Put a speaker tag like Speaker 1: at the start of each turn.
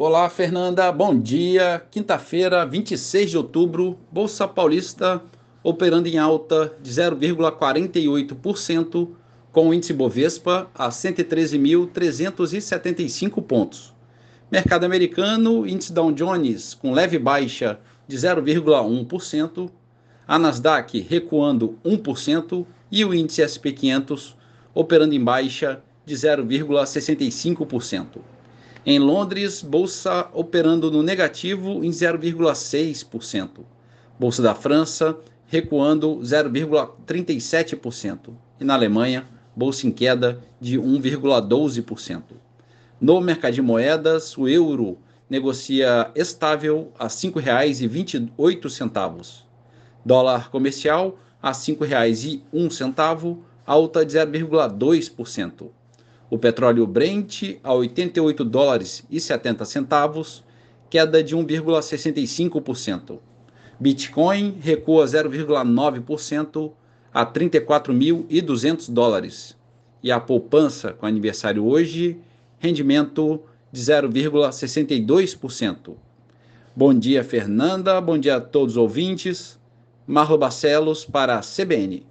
Speaker 1: Olá, Fernanda. Bom dia. Quinta-feira, 26 de outubro, Bolsa Paulista operando em alta de 0,48%, com o índice Bovespa a 113.375 pontos. Mercado americano, índice Dow Jones com leve baixa de 0,1%, a Nasdaq recuando 1% e o índice SP 500 operando em baixa de 0,65%. Em Londres, bolsa operando no negativo em 0,6%. Bolsa da França recuando 0,37%. E na Alemanha, bolsa em queda de 1,12%. No mercado de moedas, o euro negocia estável a R$ 5,28. Dólar comercial a R$ 5,01, alta de 0,2%. O petróleo Brent a 88 dólares e 70 centavos, queda de 1,65%. Bitcoin recua 0,9% a 34.200 dólares. E a poupança, com aniversário hoje, rendimento de 0,62%. Bom dia, Fernanda. Bom dia a todos os ouvintes. Marlo Barcelos para a CBN.